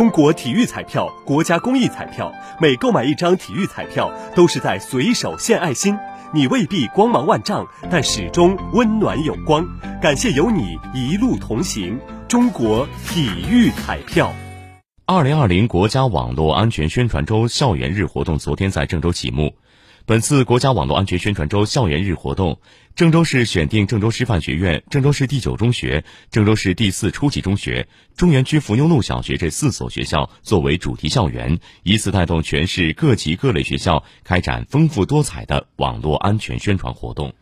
中国体育彩票，国家公益彩票，每购买一张体育彩票，都是在随手献爱心。你未必光芒万丈，但始终温暖有光。感谢有你一路同行。中国体育彩票。二零二零国家网络安全宣传周校园日活动昨天在郑州启幕。本次国家网络安全宣传周校园日活动，郑州市选定郑州师范学院、郑州市第九中学、郑州市第四初级中学、中原区伏牛路小学这四所学校作为主题校园，以此带动全市各级各类学校开展丰富多彩的网络安全宣传活动。